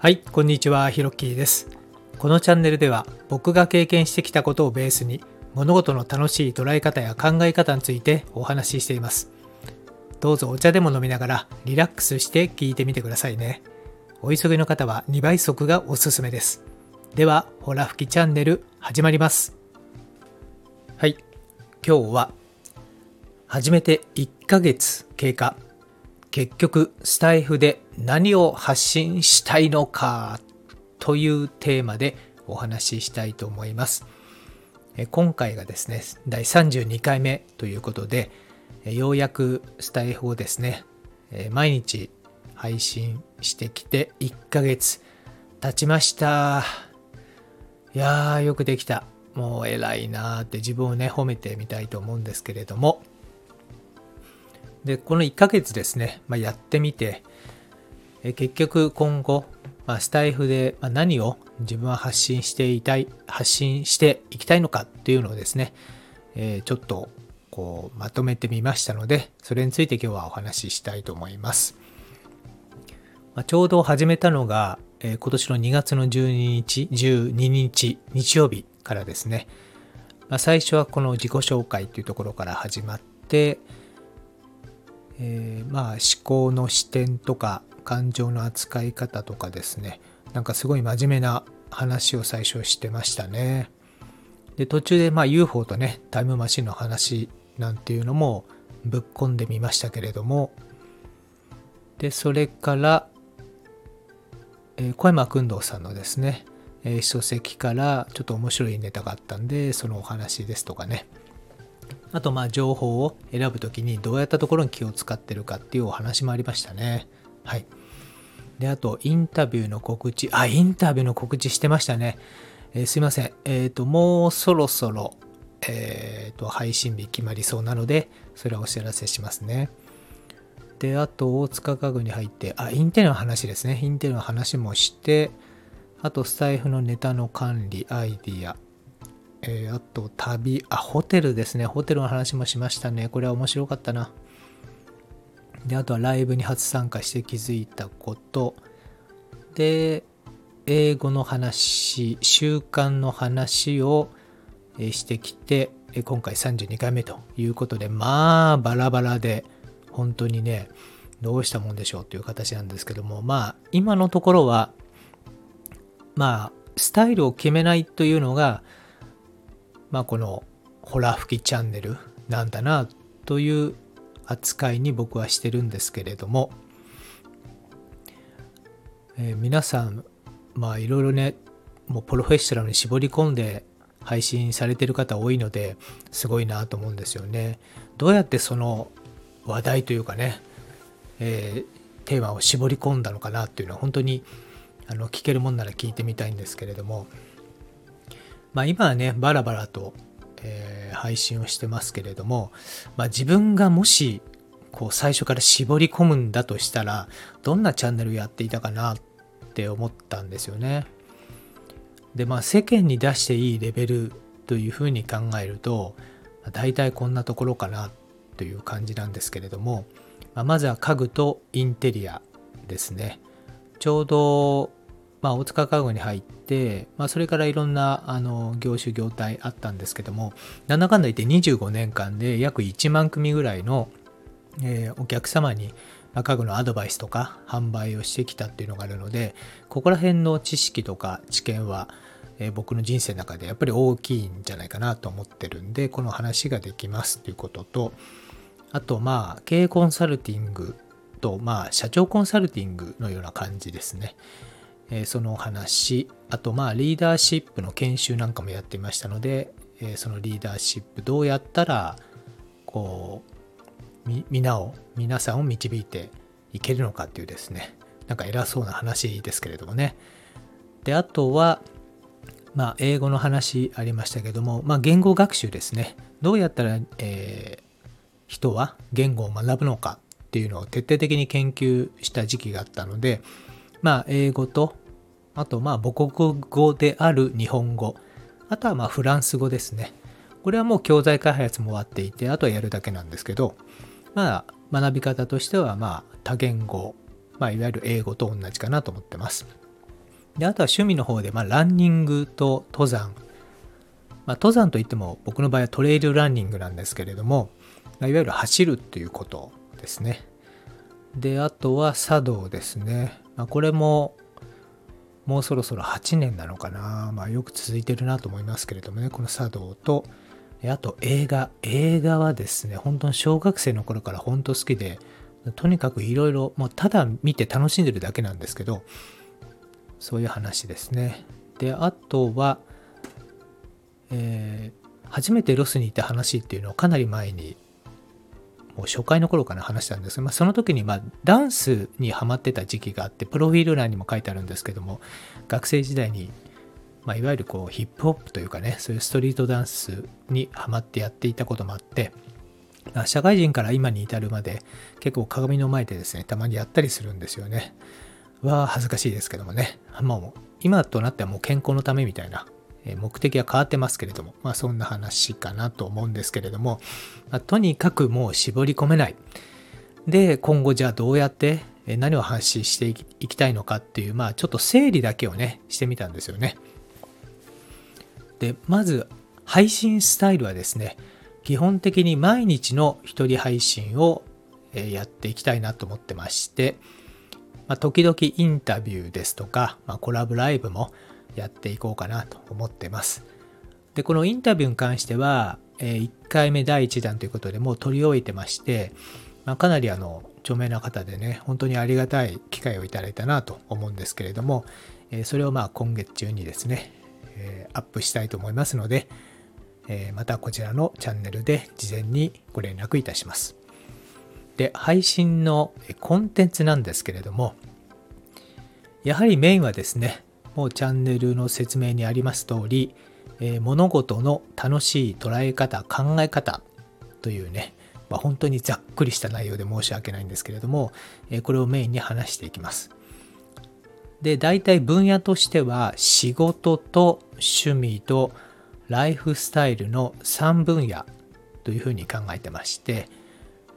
はい、こんにちは、ひろっきーです。このチャンネルでは僕が経験してきたことをベースに物事の楽しい捉え方や考え方についてお話ししています。どうぞお茶でも飲みながらリラックスして聞いてみてくださいね。お急ぎの方は2倍速がおすすめです。では、ほら吹きチャンネル始まります。はい、今日は始めて1ヶ月経過。結局スタイフで何を発信したいのかというテーマでお話ししたいと思います。今回がですね、第32回目ということで、ようやくスタイフをですね、毎日配信してきて1ヶ月経ちました。いやー、よくできた。もう偉いなーって自分をね、褒めてみたいと思うんですけれども、で、この1ヶ月ですね、まあ、やってみて、え結局今後、まあ、スタイフで何を自分は発信していたい、発信していきたいのかっていうのをですね、えーちょっとこうまとめてみましたので、それについて今日はお話ししたいと思います。まあ、ちょうど始めたのが、えー今年の2月の12日、12日、日曜日からですね、まあ、最初はこの自己紹介というところから始まって、えーまあ思考の視点とか感情の扱い方とかですね。なんかすごい真面目な話を最初してましたね。で途中でまあ UFO とねタイムマシンの話なんていうのもぶっ込んでみましたけれども。でそれから、えー小山君堂さんのですね、えー書籍からちょっと面白いネタがあったんでそのお話ですとかね。あとまあ情報を選ぶときにどうやったところに気を使ってるかっていうお話もありましたね。はい。で、あとインタビューの告知。あ、インタビューの告知してましたね。えーすいません。えっ、と、もうそろそろ、えっ、と、配信日決まりそうなので、それはお知らせしますね。で、あと、大塚家具に入って、あ、インテリの話ですね。インテリの話もして、あと、スタイフのネタの管理、アイディア、えーあと旅、あ、ホテルですね。ホテルの話もしましたね。これは面白かったな。で、あとはライブに初参加して気づいたこと。で、英語の話、習慣の話をしてきて、今回32回目ということで、まあ、バラバラで、本当にね、どうしたもんでしょうという形なんですけども、まあ、今のところは、まあ、スタイルを決めないというのが、まあ、このホラ吹きチャンネルなんだなという扱いに僕はしてるんですけれども、えー皆さんまあいろいろねもうプロフェッショナルに絞り込んで配信されてる方多いのですごいなと思うんですよね。どうやってその話題というかね、えーテーマを絞り込んだのかなっていうのは本当にあの聞けるもんなら聞いてみたいんですけれども、まあ、今はねバラバラと、えー配信をしてますけれども、まあ、自分がもしこう最初から絞り込むんだとしたらどんなチャンネルやっていたかなって思ったんですよね。でまあ世間に出していいレベルというふうに考えると、まあ大体こんなところかなという感じなんですけれども、まあまずは家具とインテリアですね。ちょうどまあ、大塚家具に入って、まあ、それからいろんなあの業種業態あったんですけどもなんだかんだ言って25年間で約1万組ぐらいの、えーお客様に、家具のアドバイスとか販売をしてきたっていうのがあるのでここら辺の知識とか知見は、えー僕の人生の中でやっぱり大きいんじゃないかなと思ってるんでこの話ができますということとあとまあ経営コンサルティングとまあ社長コンサルティングのような感じですね。えそのお話あとまあリーダーシップの研修なんかもやっていましたので、えそのリーダーシップどうやったらこうみ皆を皆さんを導いていけるのかっていうですねなんか偉そうな話ですけれどもね。であとはまあ英語の話ありましたけどもまあ言語学習ですね。どうやったら、えー人は言語を学ぶのかっていうのを徹底的に研究した時期があったのでまあ、英語と、あと、まあ、母国語である日本語、あとは、まあ、フランス語ですね。これはもう教材開発も終わっていて、あとはやるだけなんですけど、まあ、学び方としては、まあ、多言語、まあ、いわゆる英語と同じかなと思ってます。であとは趣味の方で、まあ、ランニングと登山。まあ、登山といっても僕の場合はトレイルランニングなんですけれども、まあいわゆる走るっていうことですね。で、あとは茶道ですね。まあ、これももうそろそろ8年なのかな。まあよく続いてるなと思いますけれどもね、この茶道と、あと映画。映画はですね、本当に小学生の頃から本当好きで、とにかくいろいろ、もうただ見て楽しんでるだけなんですけど、そういう話ですね。で、あとは、えー、初めてロスに行った話っていうのをかなり前にもう初回の頃から話したんです。が、まあ、その時にまあダンスにハマってた時期があってプロフィール欄にも書いてあるんですけども学生時代に、まあ、いわゆるこうヒップホップというかねそういうストリートダンスにハマってやっていたこともあってあ社会人から今に至るまで結構鏡の前でですねたまにやったりするんですよね。は恥ずかしいですけどもね。もう今となってはもう健康のためみたいな目的は変わってますけれども、まあそんな話かなと思うんですけれども、まあ、とにかくもう絞り込めない。で、今後じゃあどうやって何を発信していきたいのかっていう、まあちょっと整理だけをね、してみたんですよね。で、まず配信スタイルはですね、基本的に毎日の一人配信をやっていきたいなと思ってまして、まあ、時々インタビューですとか、まあ、コラボライブもやっていこうかなと思ってます。で、このインタビューに関しては、え1回目第1弾ということでもう取り終えてまして、まあ、かなりあの著名な方でね、本当にありがたい機会をいただいたなと思うんですけれども、えそれをまあ今月中にですね、えアップしたいと思いますので、えまたこちらのチャンネルで事前にご連絡いたします。で、配信のコンテンツなんですけれども、やはりメインはですね、もチャンネルの説明にあります通り、えー、物事の楽しい捉え方、考え方というね、まあ、本当にざっくりした内容で申し訳ないんですけれども、えー、これをメインに話していきます。で、大体分野としては仕事と趣味とライフスタイルの3分野というふうに考えてまして、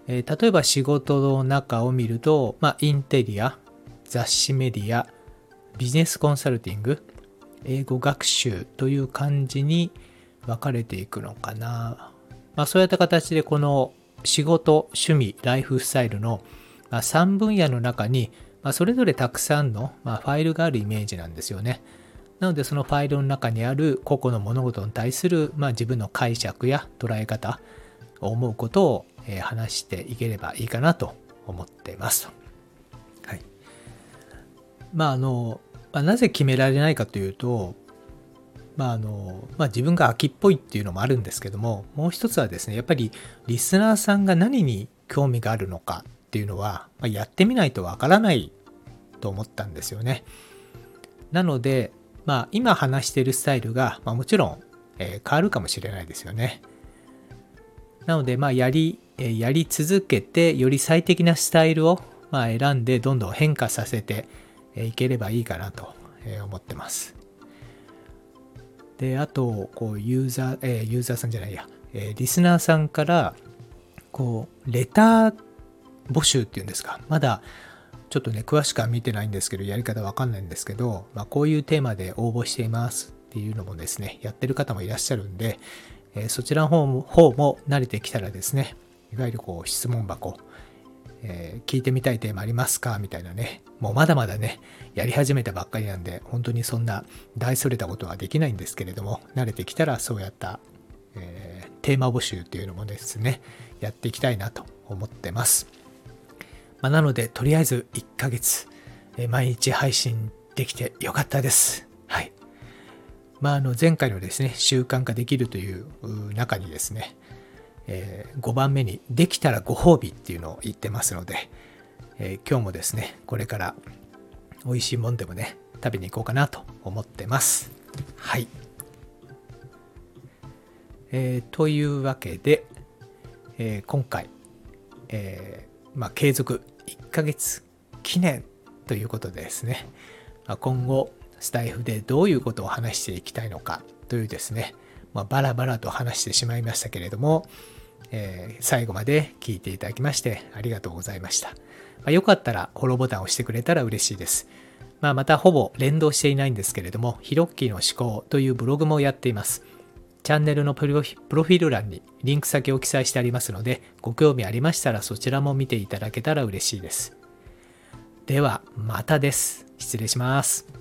えー、例えば仕事の中を見ると、まあ、インテリア、雑誌メディア、ビジネスコンサルティング、英語学習という感じに分かれていくのかな？まあ、そういった形でこの仕事、趣味、ライフスタイルの3分野の中に、それぞれたくさんの、ファイルがあるイメージなんですよね。なのでそのファイルの中にある個々の物事に対する、まあ、自分の解釈や捉え方、思うことを話していければいいかなと思っています。まああの、まあ、なぜ決められないかというと、まああのまあ、自分が秋っぽいっていうのもあるんですけどももう一つはですねやっぱりリスナーさんが何に興味があるのかっていうのは、まあ、やってみないとわからないと思ったんですよね。なので、まあ、今話しているスタイルが、まあ、もちろん、えー、変わるかもしれないですよね。なので、まあ、やり、えー、やり続けてより最適なスタイルを、まあ、選んでどんどん変化させて、いければいいかなと思ってます。で、あと、こう、ユーザー、え、ユーザーさんじゃないや、え、リスナーさんから、こう、レター募集っていうんですか、まだ、ちょっとね、詳しくは見てないんですけど、やり方わかんないんですけど、まあ、こういうテーマで応募していますっていうのもですね、やってる方もいらっしゃるんで、え、そちらの方も方も慣れてきたらですね、いわゆるこう質問箱、えー、聞いてみたいテーマありますか？みたいなね。もうまだまだね、やり始めたばっかりなんで、本当にそんな大それたことはできないんですけれども、慣れてきたらそうやった、えー、テーマ募集っていうのもですね、やっていきたいなと思ってます。まあ、なので、とりあえず1ヶ月、えー、毎日配信できてよかったです。はい。まあ、あの前回のですね、習慣化できるという中にですね、えー、5番目にできたらご褒美っていうのを言ってますので、えー、今日もですね、これから美味しいもんでもね、食べに行こうかなと思ってます。はい。えー、というわけで、え、今回、え、まあ、継続1ヶ月記念ということでですね、まあ、今後、スタイフでどういうことを話していきたいのかというですね、まあ、バラバラと話してしまいましたけれども、えー、最後まで聞いていただきましてありがとうございました。まあ、よかったらフォローボタンを押してくれたら嬉しいです。まあ、またほぼ連動していないんですけれども、ヒロッキーの思考というブログもやっています。チャンネルのプロフィール欄にリンク先を記載してありますので、ご興味ありましたらそちらも見ていただけたら嬉しいです。では、またです。失礼します。